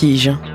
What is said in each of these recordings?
Vertige.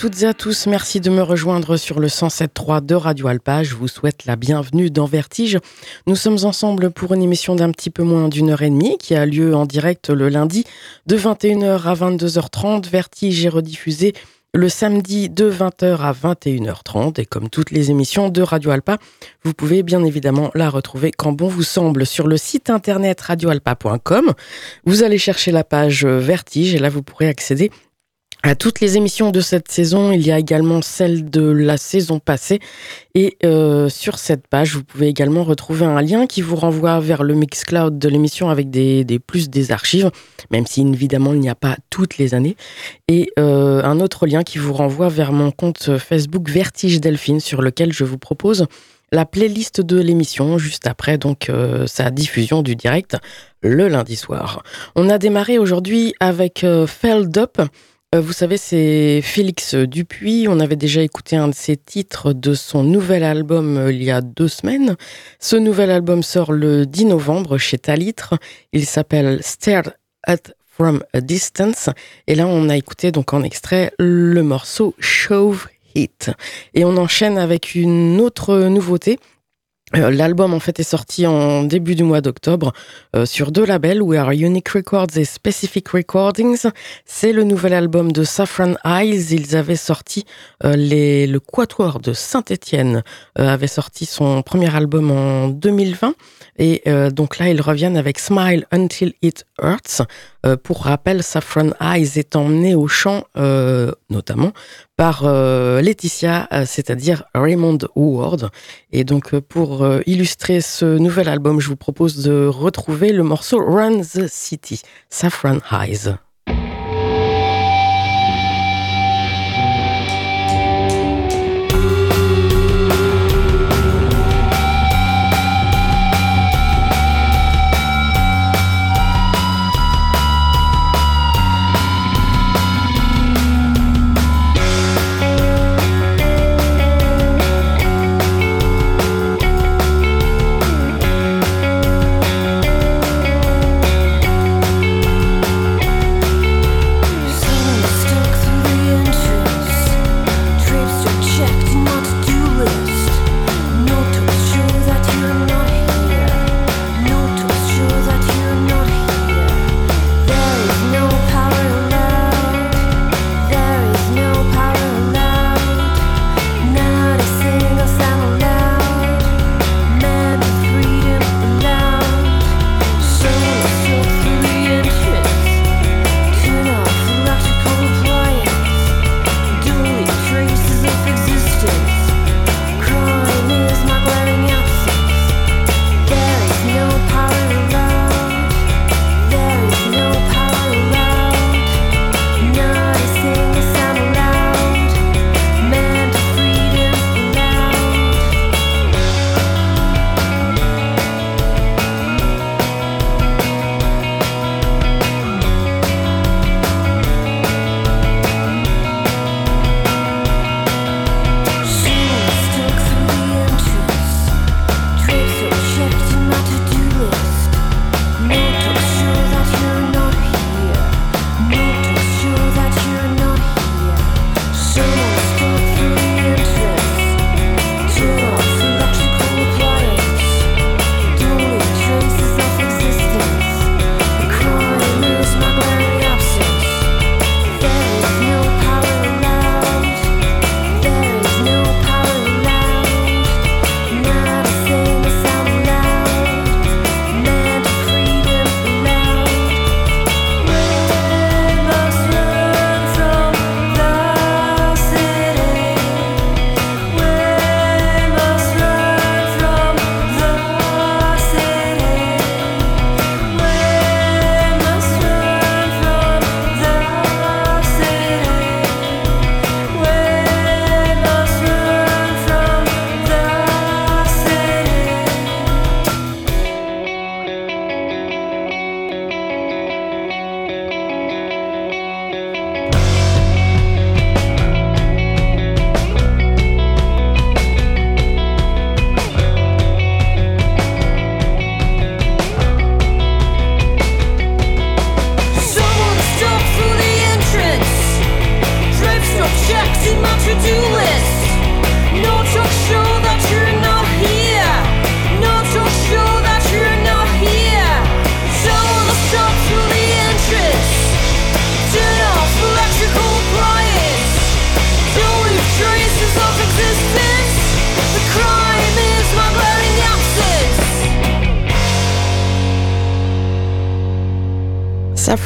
Toutes et à tous, merci de me rejoindre sur le 107.3 de Radio Alpa. Je vous souhaite la bienvenue dans Vertige. Nous sommes ensemble pour une émission d'un petit peu moins d'une heure et demie qui a lieu en direct le lundi de 21h à 22h30. Vertige est rediffusé le samedi de 20h à 21h30 et comme toutes les émissions de Radio Alpa, vous pouvez bien évidemment la retrouver quand bon vous semble sur le site internet radioalpa.com. Vous allez chercher la page Vertige et là vous pourrez accéder à toutes les émissions de cette saison. Il y a également celle de la saison passée. Et euh, sur cette page, vous pouvez également retrouver un lien qui vous renvoie vers le Mixcloud de l'émission avec des, des, plus des archives, même si évidemment il n'y a pas toutes les années. Et euh, un autre lien qui vous renvoie vers mon compte Facebook Vertige Delphine sur lequel je vous propose la playlist de l'émission juste après donc euh, sa diffusion du direct le lundi soir. On a démarré aujourd'hui avec euh, Feld Up vous savez, c'est Félix Dupuis. On avait déjà écouté un de ses titres de son nouvel album euh, il y a deux semaines. Ce nouvel album sort le 10 novembre chez Talitre. Il s'appelle Stare at from a Distance. Et là, on a écouté donc en extrait le morceau Shove Hit. Et on enchaîne avec une autre nouveauté euh, l'album en fait est sorti en début du mois d'octobre euh, sur deux labels, We Are Unique Records et Specific Recordings. C'est le nouvel album de Saffron Eyes. Ils avaient sorti euh, le Quatuor de Saint-Étienne avait sorti son premier album en 2020 et donc là ils reviennent avec Smile Until It Hurts. pour rappel, Saffron Eyes est emmené au chant notamment par Laetitia, c'est-à-dire Raymond Howard. Et donc pour euh, illustrer ce nouvel album, je vous propose de retrouver le morceau Run the City, Saffron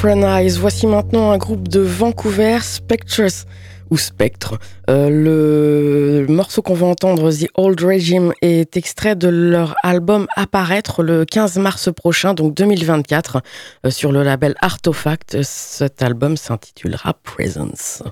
Voici maintenant un groupe de Vancouver, Spectres ou Spectre. Euh, le morceau qu'on va entendre, The Old Regime, est extrait de leur album Apparaître le 15 mars prochain, donc 2024, euh, sur le label Artefact. Cet album s'intitulera Presence.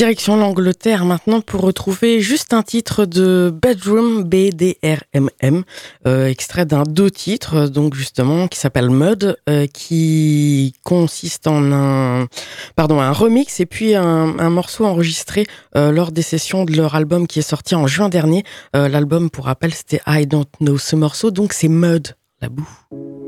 Direction l'Angleterre maintenant pour retrouver juste un titre de Bedroom BDRMM, euh, extrait d'un deux titres, donc justement qui s'appelle Mud, euh, qui consiste en un, pardon, un remix et puis un, morceau enregistré euh, lors des sessions de leur album qui est sorti en juin dernier. L'album, pour rappel, c'était I Don't Know. Ce morceau, donc c'est Mud, la boue.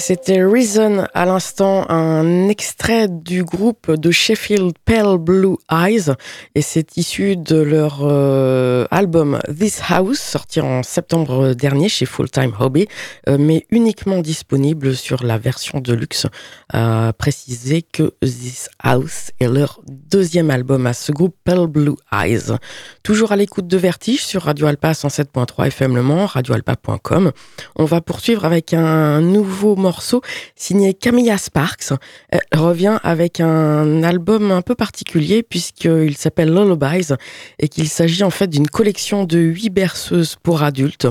C'était Reason à l'instant, un extrait du groupe de Sheffield Pale Blue Eyes. Et c'est issu de leur euh, album This House, sorti en septembre dernier chez Full Time Hobby, euh, mais uniquement disponible sur la version de luxe. À préciser que This House est leur deuxième album à ce groupe Pale Blue Eyes. Toujours à l'écoute de Vertige sur Radio Alpa 107.3 FM Le Mans, radioalpa.com. On va poursuivre avec un nouveau morceau signé Camilla Sparks. Elle revient avec un album un peu particulier puisqu'il s'appelle Lullabies et qu'il s'agit en fait d'une collection de huit berceuses pour adultes.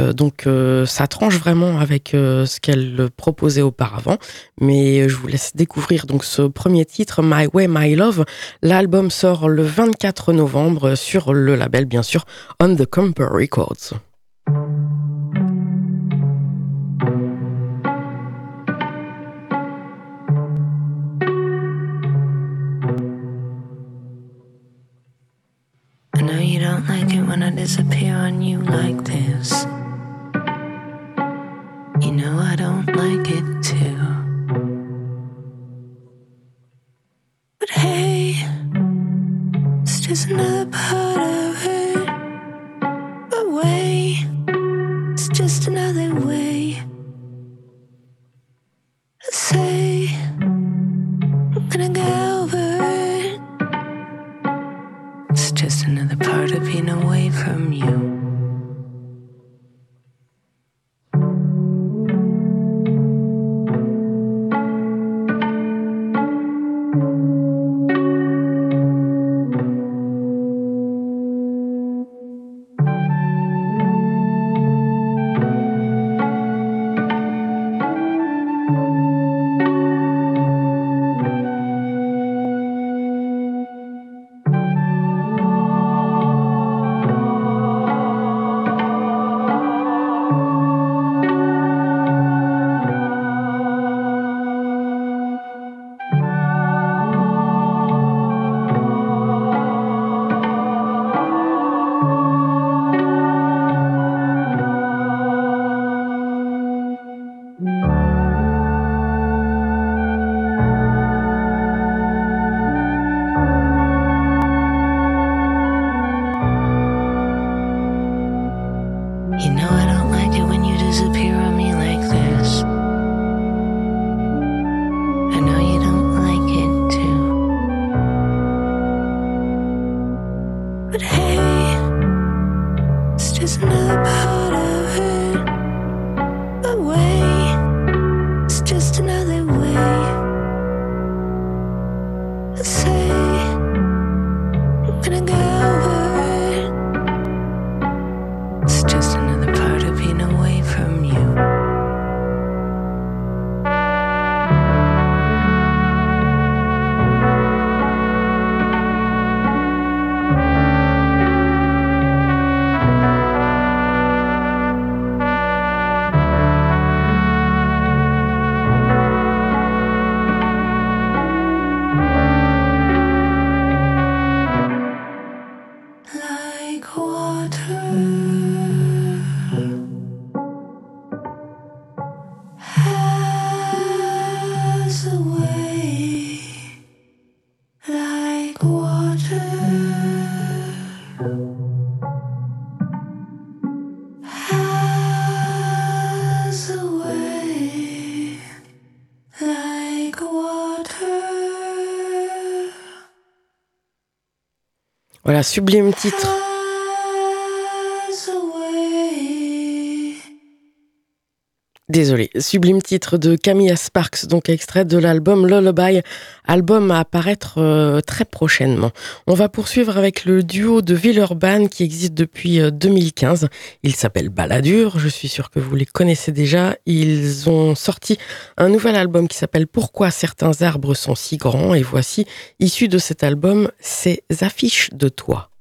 Euh, donc euh, ça tranche vraiment avec euh, ce qu'elle proposait auparavant. Mais je vous laisse découvrir donc ce premier titre, My Way, My Love. L'album sort le 24 novembre sur le label bien sûr On the Comper Records. Don't like it when I disappear on you like this. You know I don't like it too. But hey, it's just another part of it. But wait, it's just another way. Another part of being away from you. Sublime titre. Désolé, sublime titre de Camilla Sparks, donc extrait de l'album Lullaby, album à apparaître euh, très prochainement. On va poursuivre avec le duo de Villeurbanne qui existe depuis 2015. Euh, Il s'appelle Balladur, je suis sûr que vous les connaissez déjà. Ils ont sorti un nouvel album qui s'appelle Pourquoi certains arbres sont si grands et voici, issu de cet album, ces affiches de toi.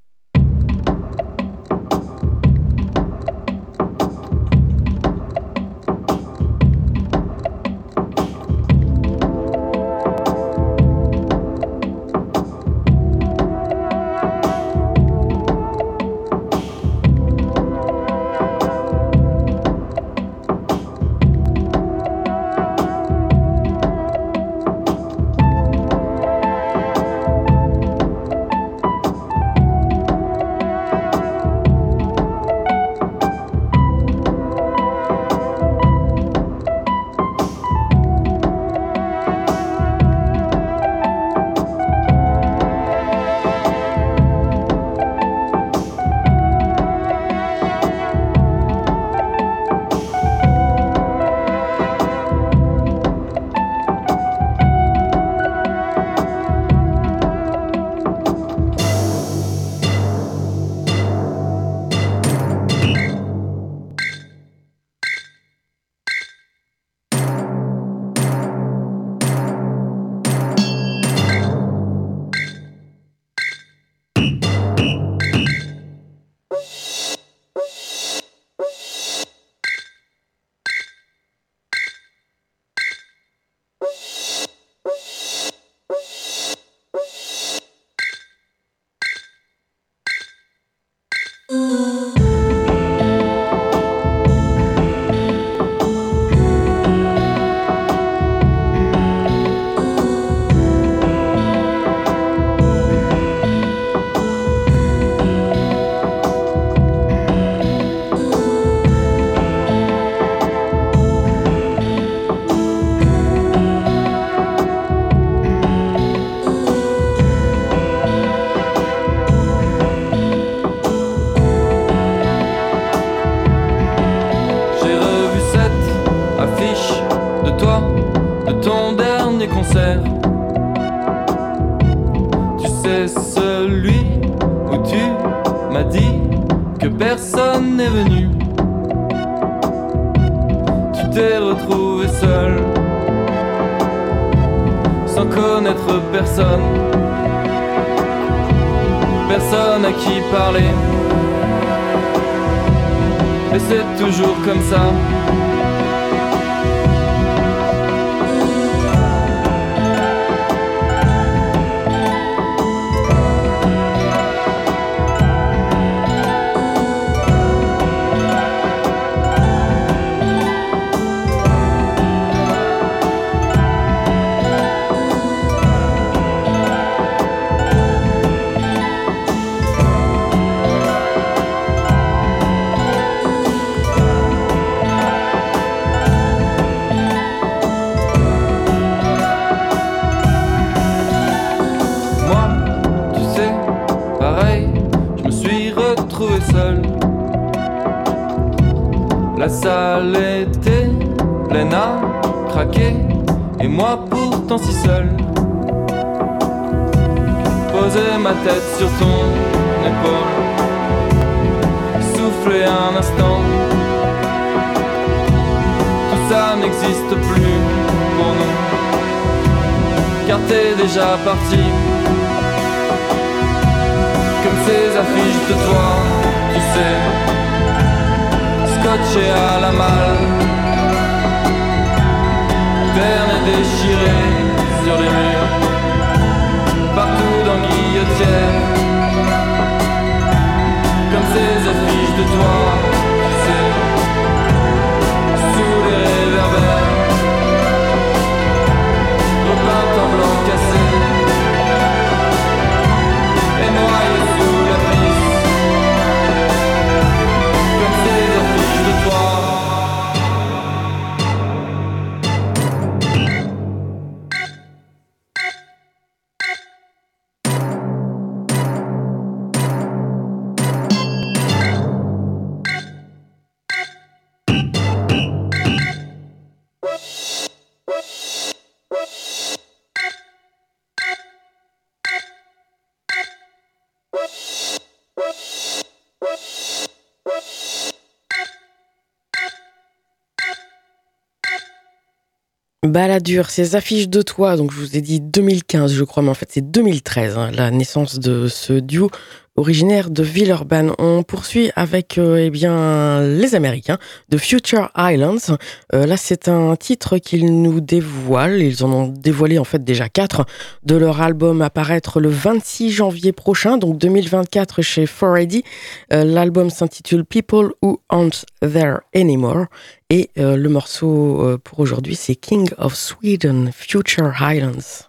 scotché à la malle. Bernadette Balladur, ces affiches de toit, donc je vous ai dit 2015 je crois, mais en fait c'est 2013, hein, la naissance de ce duo originaire de Villeurbanne. On poursuit avec euh, eh bien les Américains de Future Islands. Euh, là, c'est un titre qu'ils nous dévoilent. Ils en ont dévoilé en fait déjà quatre de leur album apparaître le 26 janvier prochain, donc 2024 chez 4AD. Euh, l'album s'intitule People Who Aren't There Anymore. Et le morceau pour aujourd'hui, c'est King of Sweden, Future Islands.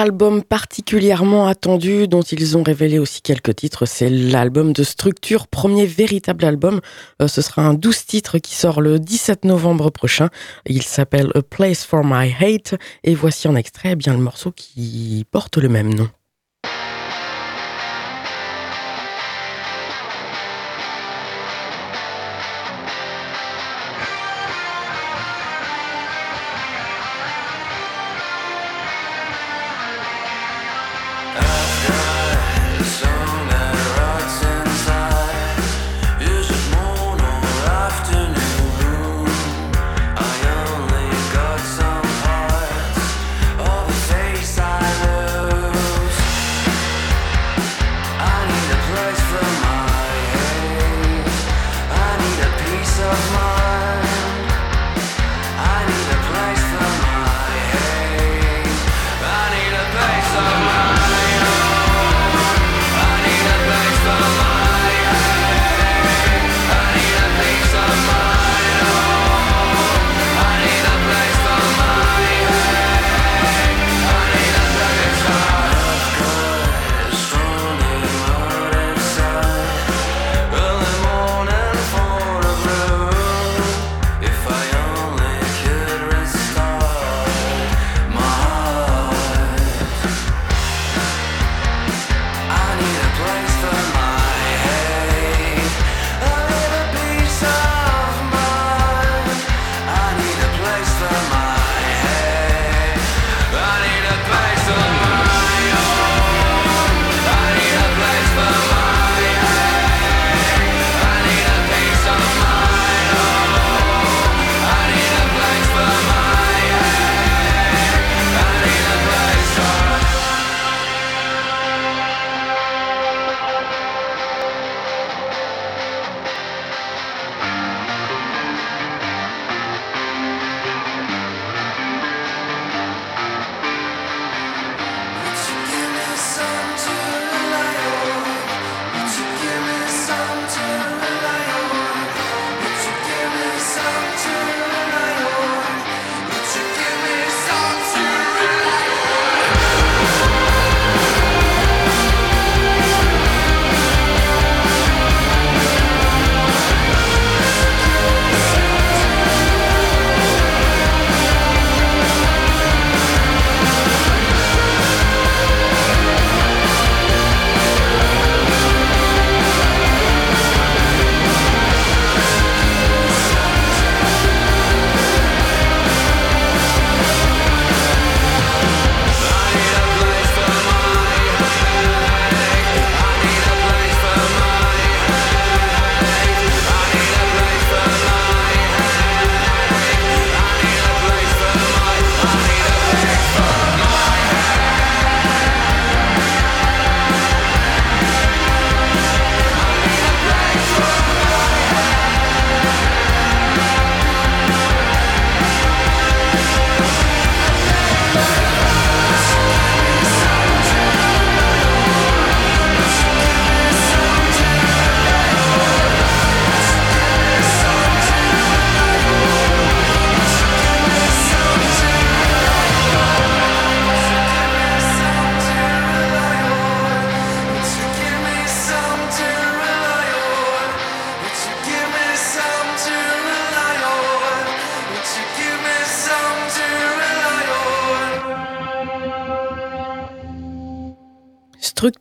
Album particulièrement attendu dont ils ont révélé aussi quelques titres, c'est l'album de Structure, premier véritable album. Euh, ce sera un 12 titres qui sort le 17 novembre prochain. Il s'appelle A Place for My Hate et voici en extrait eh bien le morceau qui porte le même nom.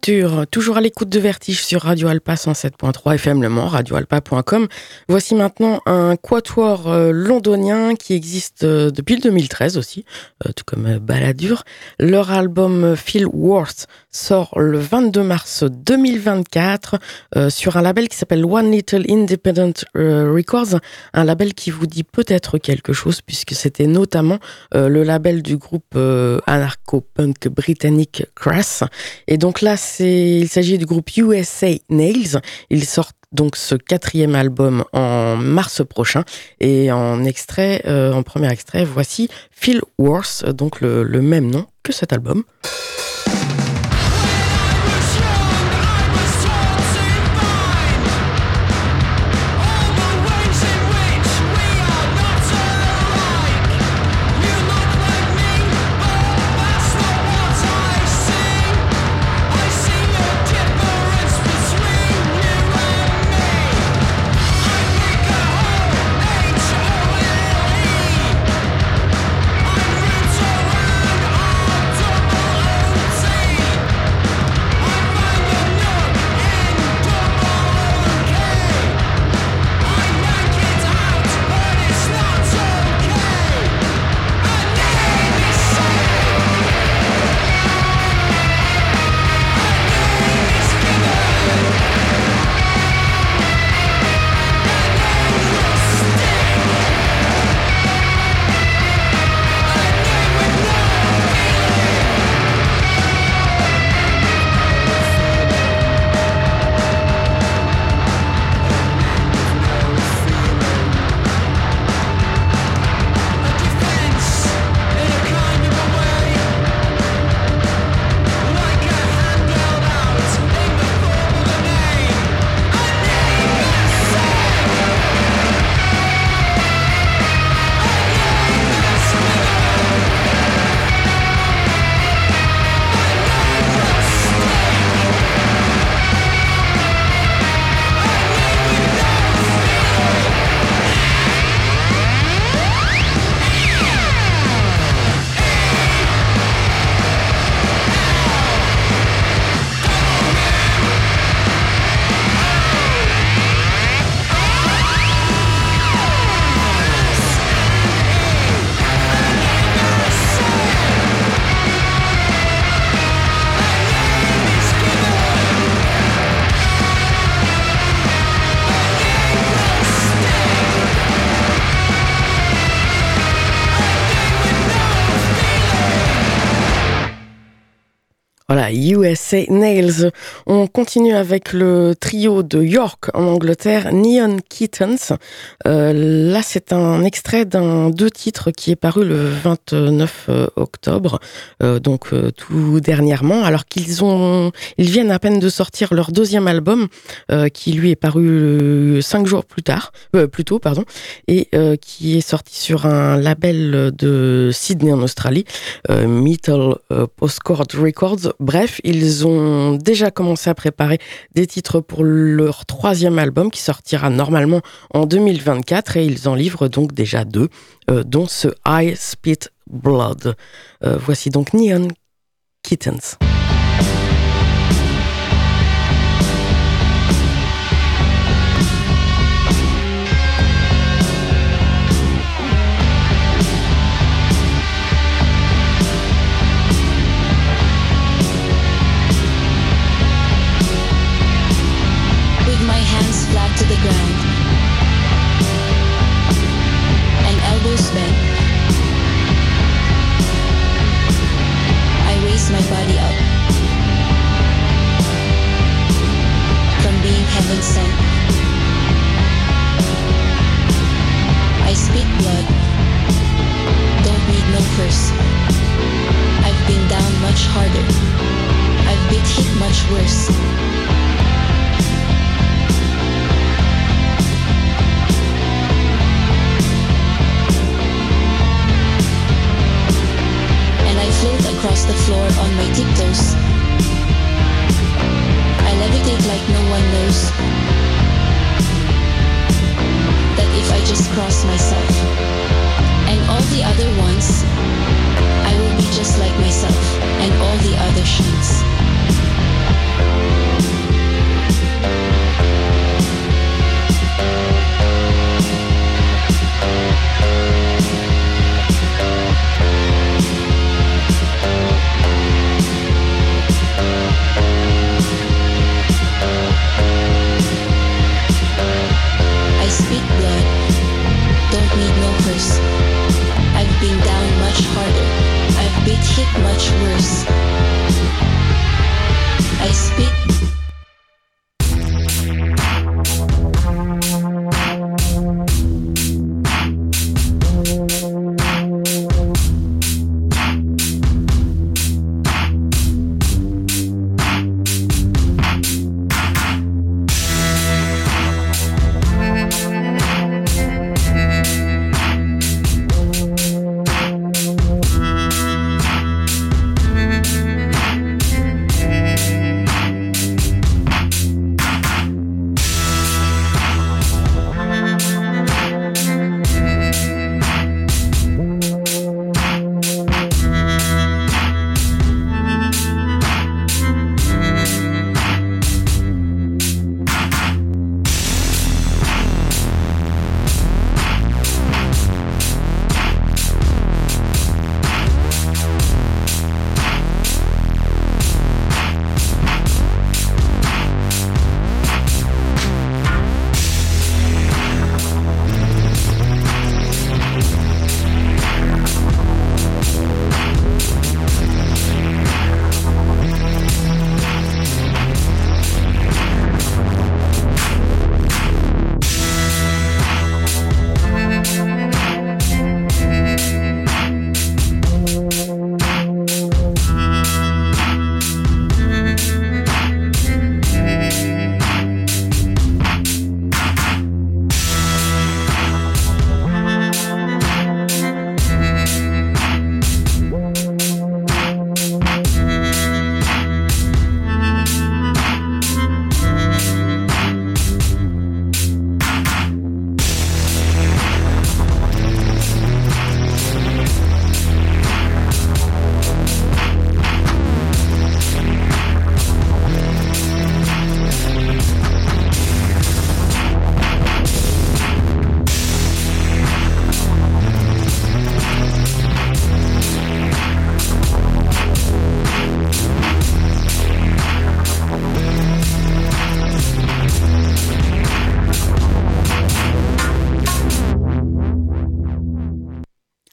to Structure, toujours à l'écoute de Vertige sur Radio Alpa 107.3 FM Le Mans, radioalpa.com. Voici maintenant un quatuor euh, londonien qui existe euh, depuis le 2013 aussi, euh, tout comme Balladur. Leur album Phil Worth sort le 22 mars 2024 sur un label qui s'appelle One Little Independent Records, un label qui vous dit peut-être quelque chose puisque c'était notamment le label du groupe anarcho-punk britannique Crass. Et donc là, il s'agit du groupe USA Nails. Ils sortent donc ce quatrième album en mars prochain. Et en extrait, euh, en premier extrait, voici Phil Worth, donc le même nom que cet album. USA Nails. On continue avec le trio de York en Angleterre, Neon Kittens. Euh, là, c'est un extrait d'un deux titres qui est paru le 29 euh, octobre, euh, donc tout dernièrement, alors qu'ils ont, ils viennent à peine de sortir leur deuxième album, qui lui est paru cinq jours plus tard, plus tôt, pardon, et qui est sorti sur un label de Sydney en Australie, Metal Postcard Records. Bref, ils ont déjà commencé à préparer des titres pour leur troisième album qui sortira normalement en 2024 et ils en livrent donc déjà deux, euh, dont ce I Spit Blood. Euh, voici donc Neon Kittens.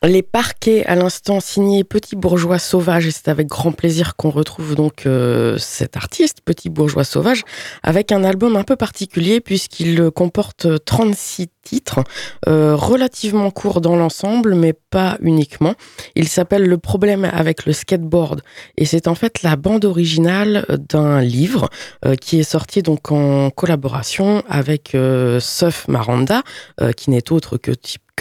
Les parquets, à l'instant, signé Petit Bourgeois Sauvage, et c'est avec grand plaisir qu'on retrouve donc euh, cet artiste, Petit Bourgeois Sauvage, avec un album un peu particulier puisqu'il comporte 36 titres, euh, relativement courts dans l'ensemble, mais pas uniquement. Il s'appelle Le problème avec le skateboard, et c'est en fait la bande originale d'un livre euh, qui est sorti donc en collaboration avec Suf Maranda, qui n'est autre que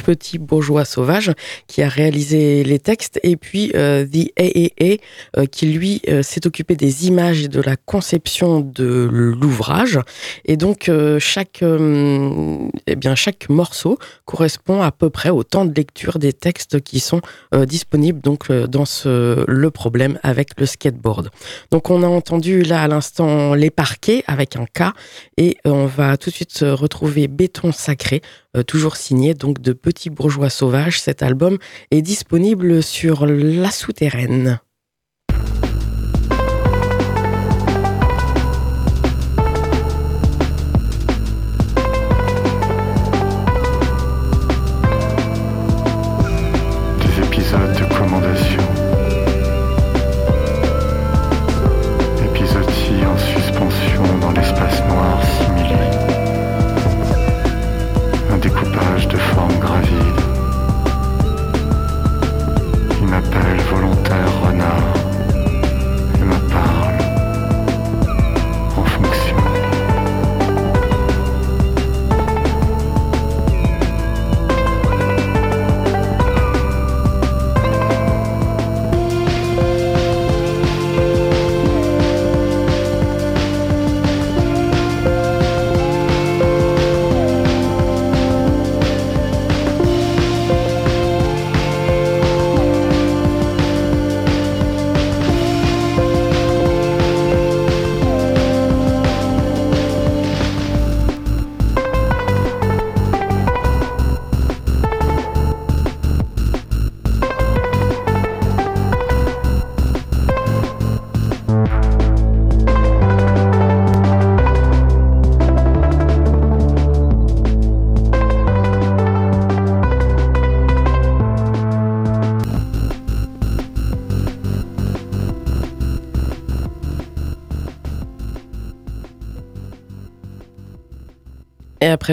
petit bourgeois sauvage qui a réalisé les textes et puis euh, The AAA euh, qui lui euh, s'est occupé des images et de la conception de l'ouvrage et donc euh, chaque euh, eh bien chaque morceau correspond à peu près au temps de lecture des textes qui sont disponibles donc dans ce le problème avec le skateboard. Donc on a entendu là à l'instant les parquets avec un K et on va tout de suite retrouver Béton Sacré, toujours signé donc de Petit Bourgeois Sauvage. Cet album est disponible sur La Souterraine. Un découpage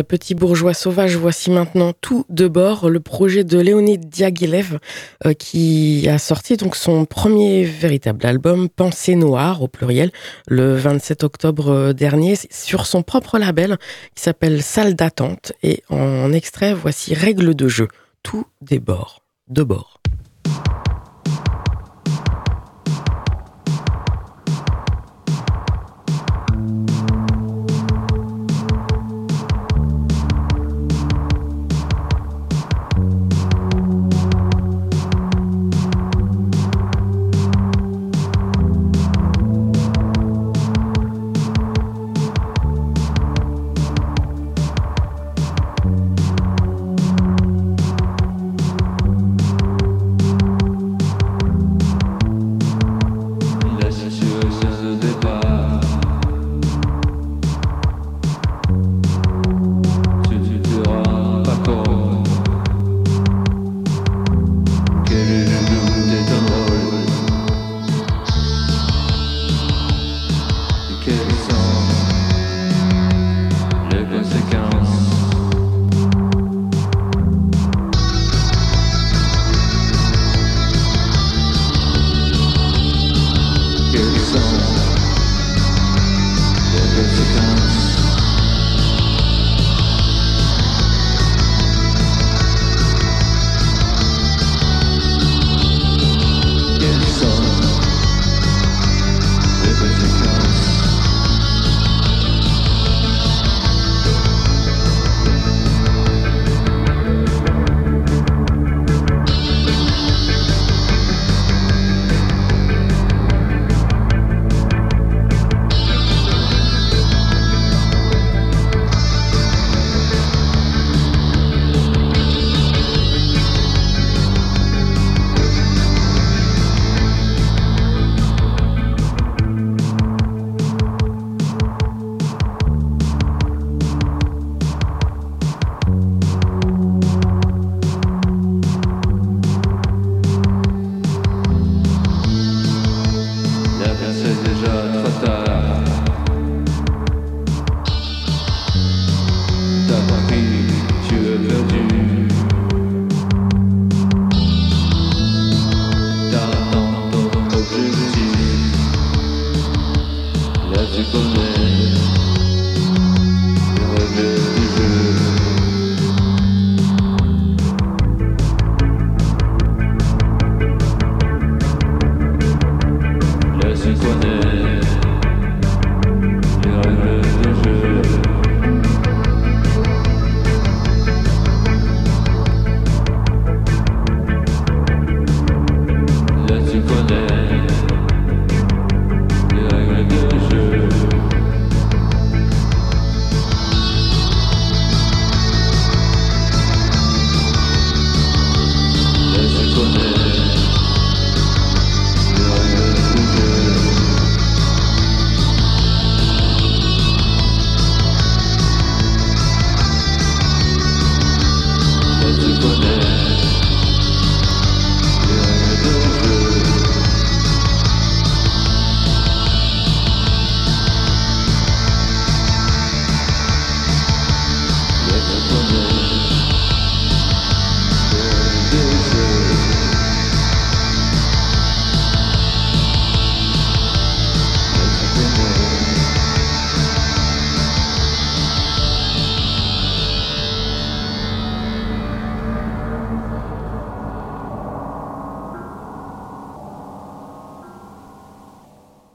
Petit Bourgeois Sauvage, voici maintenant Tout de bord, le projet de Léonid Diaghilev euh, qui a sorti donc son premier véritable album, Pensée Noire au pluriel, le 27 octobre euh, dernier, sur son propre label qui s'appelle Salle d'attente. Et en extrait, voici Règles de jeu, Tout des bords, de bord.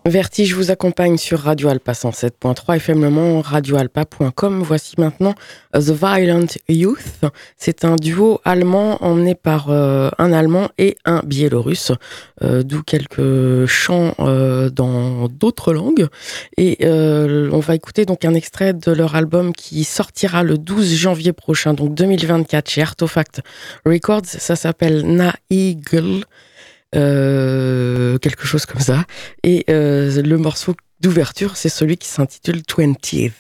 Vertige vous accompagne sur Radio Alpa 107.3 FM Le Mans, radioalpa.com. Voici maintenant The Violent Youth. C'est un duo allemand emmené par euh, un Allemand et un Biélorusse, euh, d'où quelques chants euh, dans d'autres langues. Et on va écouter donc un extrait de leur album qui sortira le 12 janvier prochain, donc 2024 chez Artefact Records. Ça s'appelle Na Eagle. Euh, quelque chose comme ça. Et euh, le morceau d'ouverture, c'est celui qui s'intitule 20th.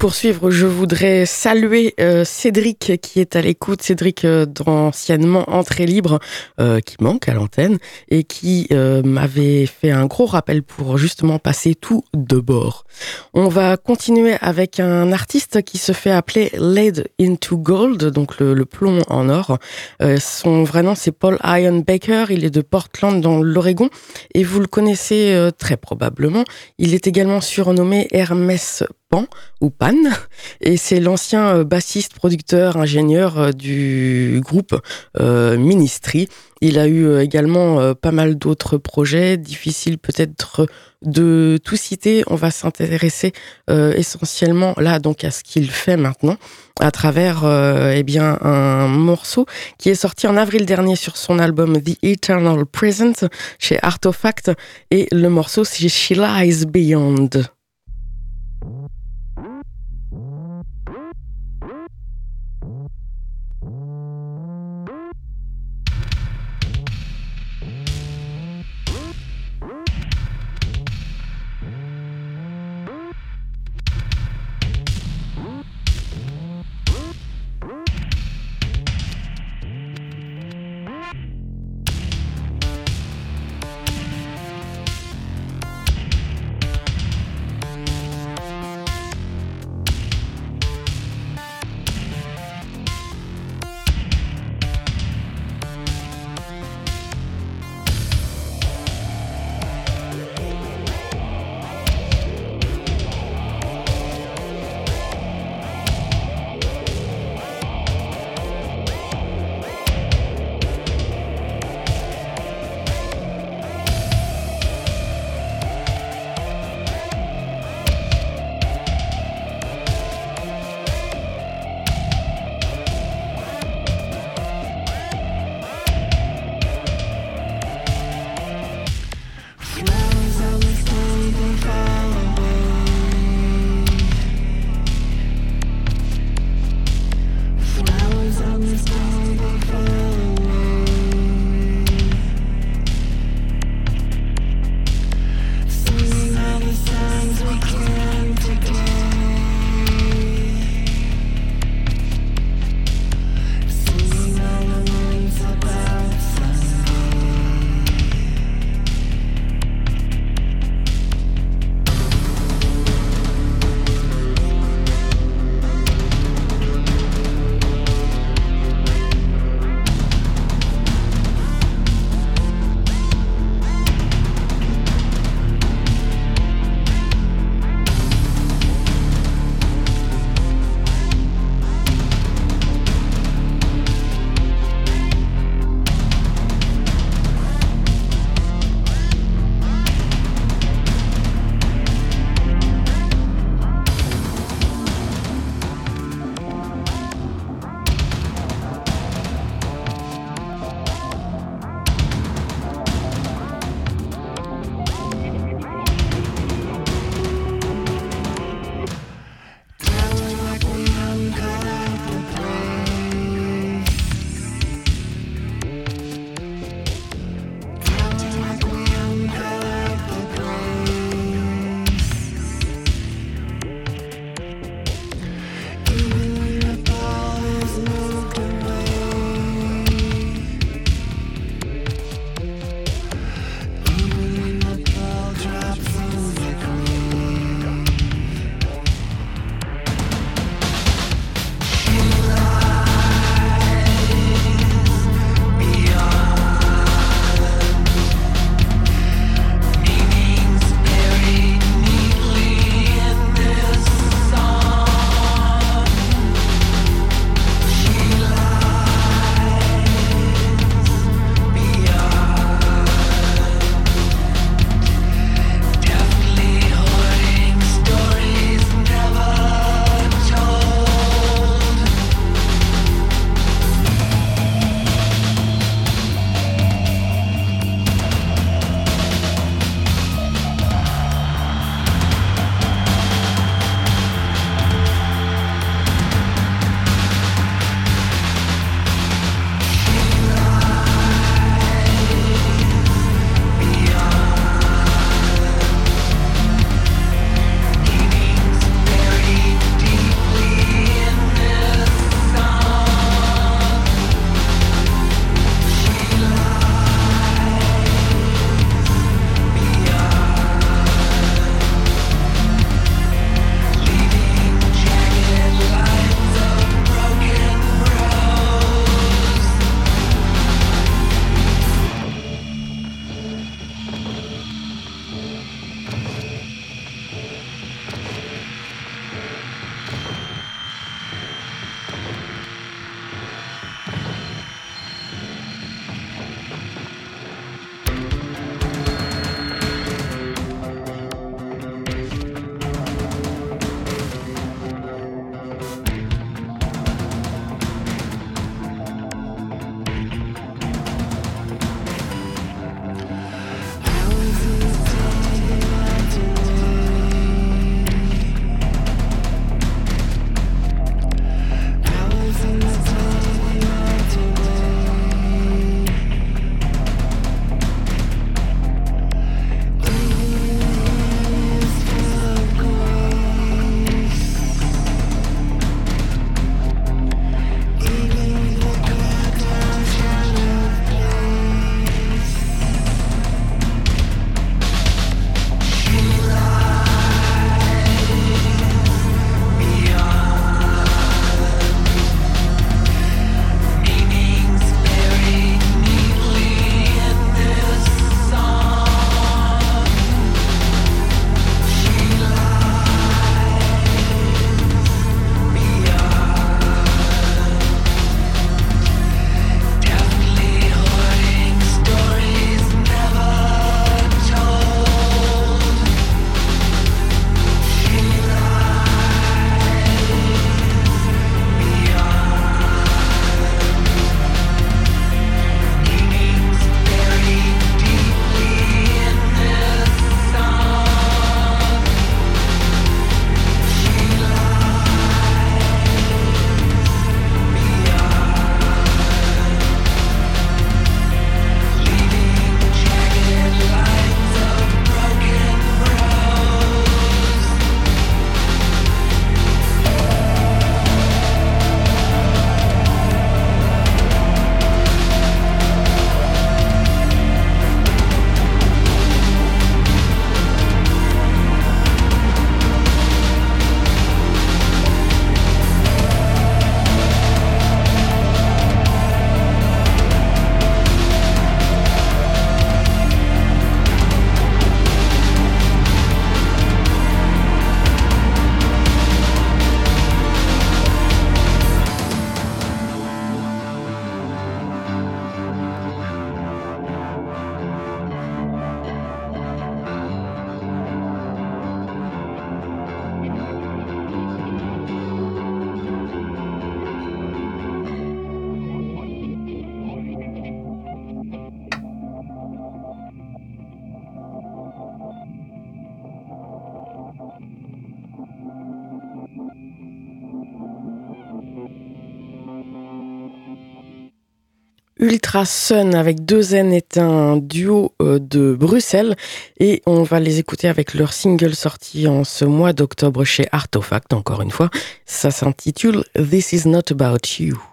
Poursuivre, je voudrais saluer euh, Cédric qui est à l'écoute, Cédric euh, d'anciennement Entrée Libre, euh, qui manque à l'antenne et qui m'avait fait un gros rappel pour justement passer tout de bord. On va continuer avec un artiste qui se fait appeler Lead into Gold, donc le, plomb en or. son vrai nom c'est Paul Iron Baker, il est de Portland dans l'Oregon et vous le connaissez très probablement. Il est également surnommé Hermès Pan ou Pan, et c'est l'ancien bassiste, producteur, ingénieur du groupe Ministry. Il a eu également pas mal d'autres projets, difficile peut-être de tout citer. On va s'intéresser essentiellement là donc à ce qu'il fait maintenant à travers eh bien un morceau qui est sorti en avril dernier sur son album The Eternal Present chez Artifact et le morceau c'est She Lies Beyond. Ultra Sun avec deux N est un duo euh, de Bruxelles et on va les écouter avec leur single sorti en ce mois d'octobre chez Artefact, encore une fois. Ça s'intitule This is not about you.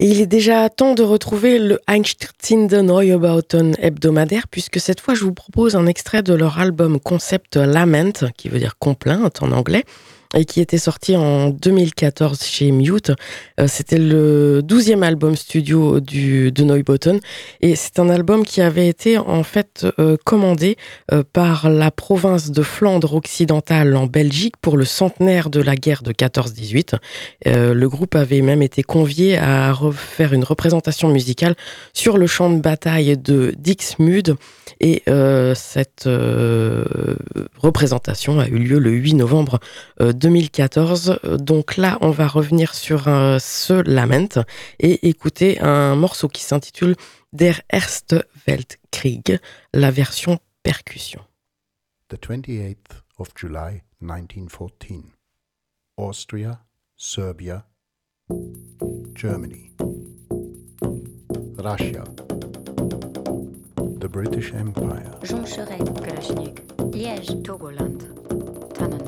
Il est déjà temps de retrouver le Einstürzende Neubauten hebdomadaire, puisque cette fois je vous propose un extrait de leur album concept Lament, qui veut dire complainte en anglais. Et qui était sorti en 2014 chez Mute. Euh, c'était le douzième album studio du, de Neubotten et c'est un album qui avait été en fait euh, commandé euh, par la province de Flandre occidentale en Belgique pour le centenaire de la guerre de 14-18. le groupe avait même été convié à refaire une représentation musicale sur le champ de bataille de Dixmude et cette représentation a eu lieu le 8 novembre 2014. Donc là, on va revenir sur ce lament et écouter un morceau qui s'intitule Der Erste Weltkrieg, la version percussion. The 28th of July 1914. Austria, Serbia, Germany, Russia, the British Empire, Joncheret, Kalachnik, Liège, Togoland, Tannenberg,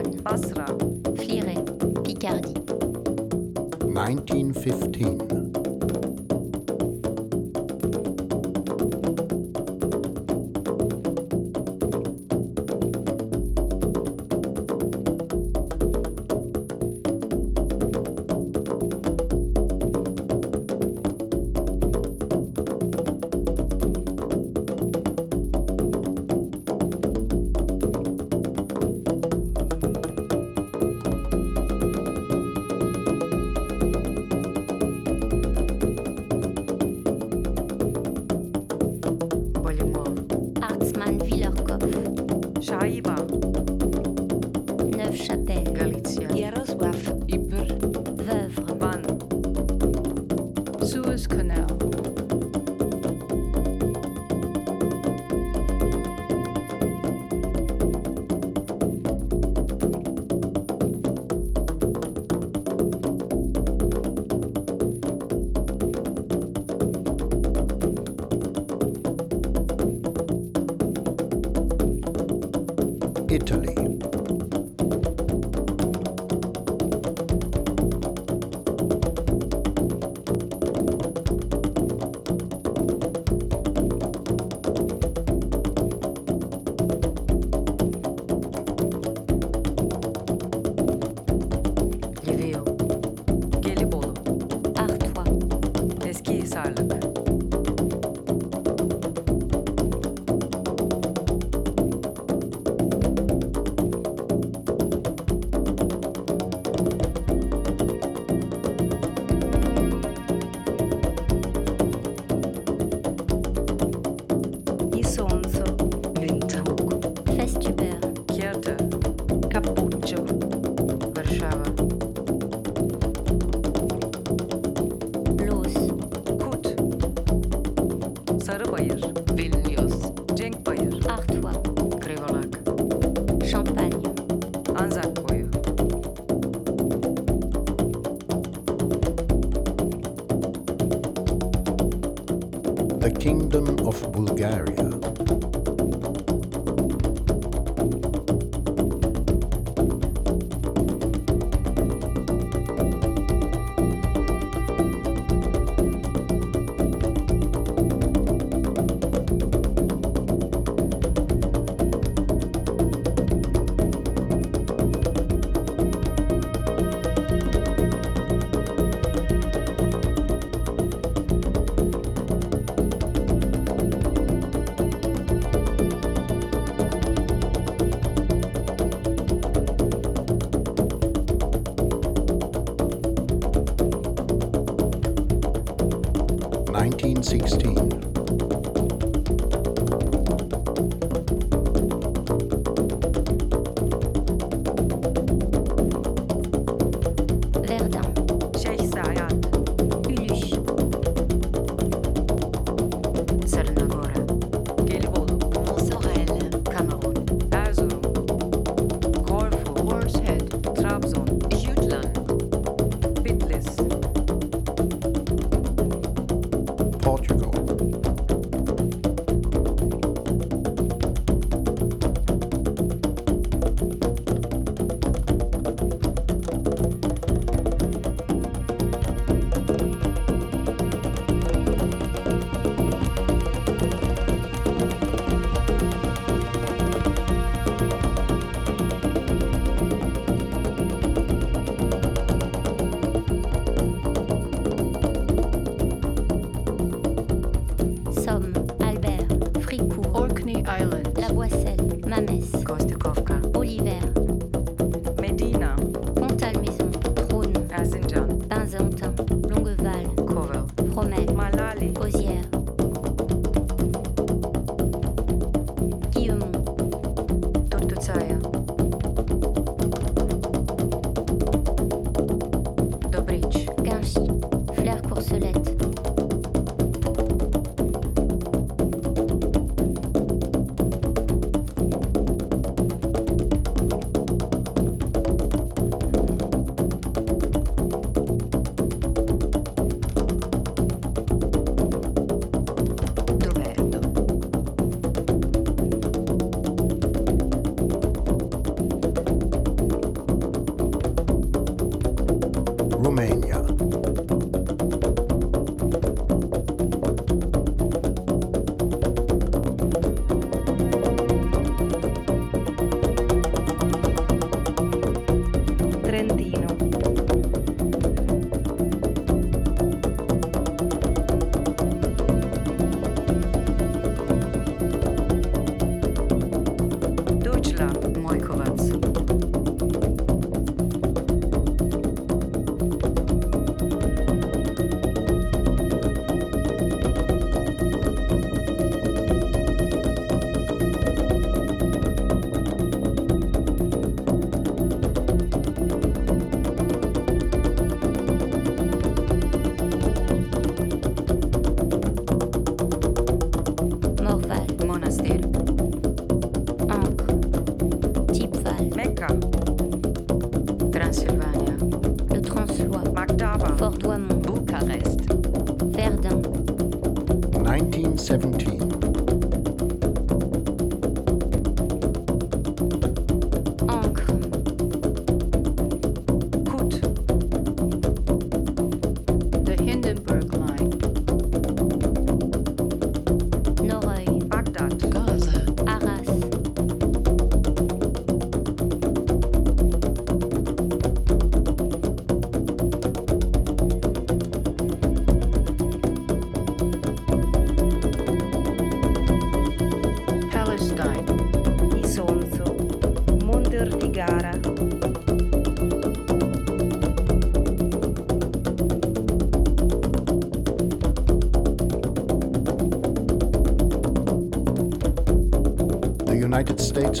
Garonne, Basra, Fleury, Picardie. 1915.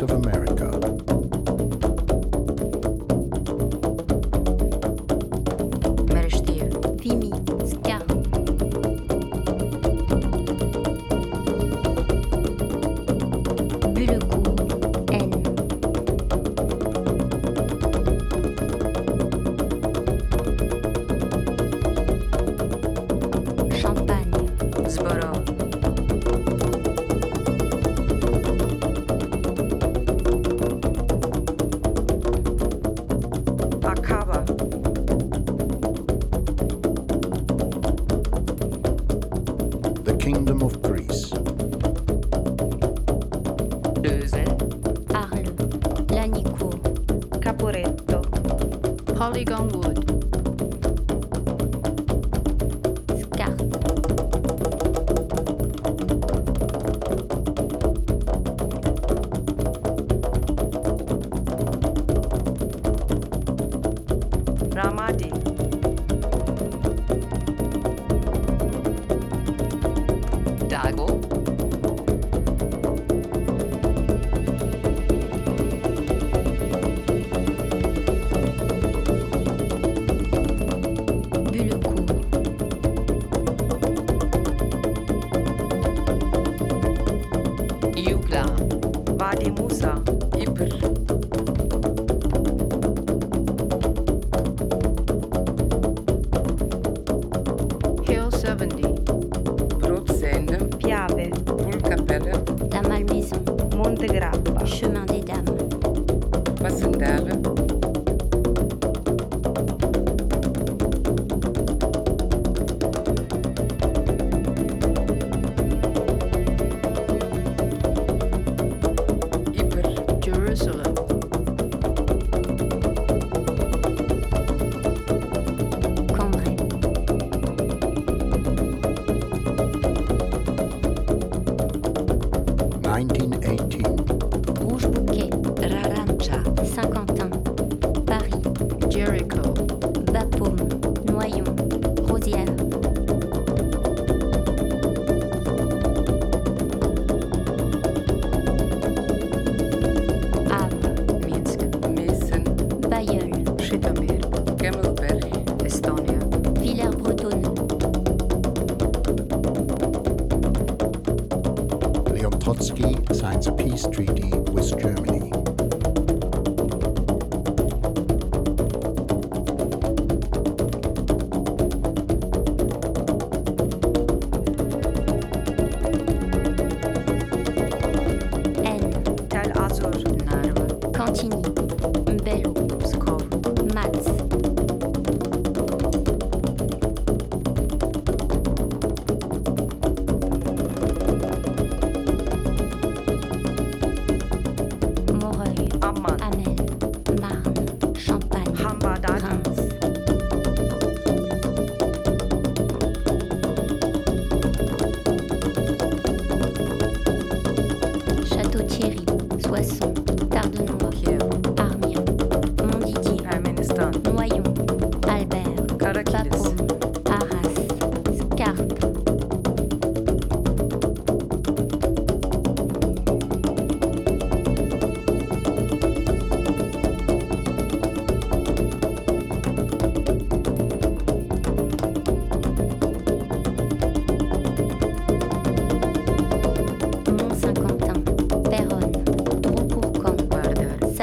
Of America.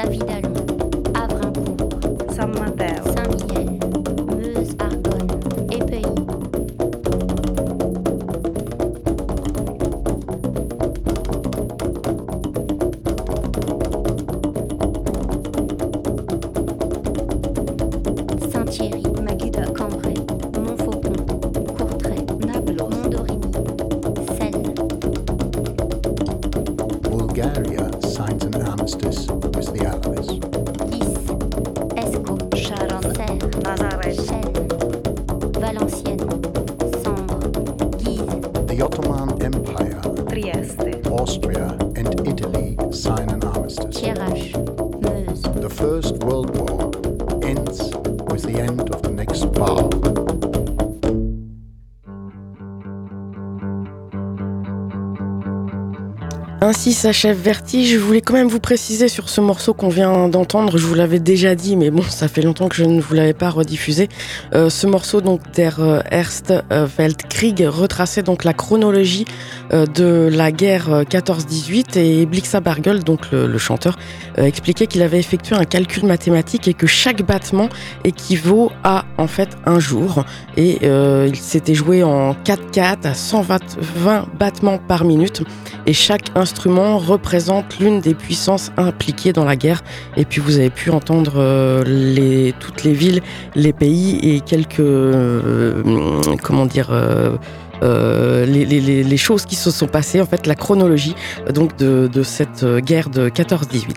Fidal. Ainsi s'achève Vertige. Je voulais quand même vous préciser sur ce morceau qu'on vient d'entendre. Je vous l'avais déjà dit, mais bon, ça fait longtemps que je ne vous l'avais pas rediffusé. Euh, ce morceau donc der euh, Erste euh, Weltkrieg retraçait donc la chronologie euh, de la guerre euh, 14-18 et Blixa Bargel, donc le, chanteur, euh, expliquait qu'il avait effectué un calcul mathématique et que chaque battement équivaut à en fait un jour et euh, il s'était joué en 4-4 à 120 20 battements par minute et chaque instrument représente l'une des puissances impliquées dans la guerre. Et puis vous avez pu entendre euh, toutes les villes, les pays et quelques euh, comment dire euh, les, choses qui se sont passées, en fait la chronologie euh, donc de, de cette euh, guerre de 14-18.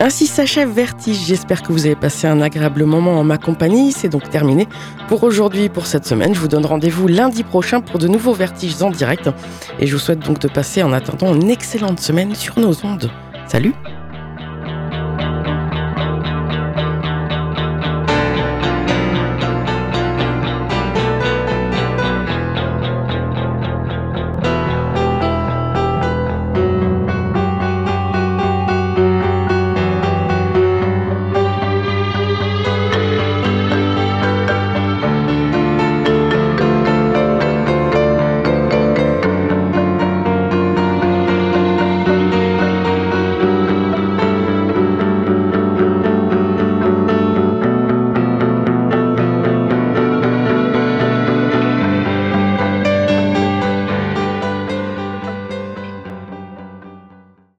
Ainsi s'achève Vertige. J'espère que vous avez passé un agréable moment en ma compagnie. C'est donc terminé pour aujourd'hui, pour cette semaine. Je vous donne rendez-vous lundi prochain pour de nouveaux Vertiges en direct. Et je vous souhaite donc de passer en attendant une excellente semaine sur nos ondes. Salut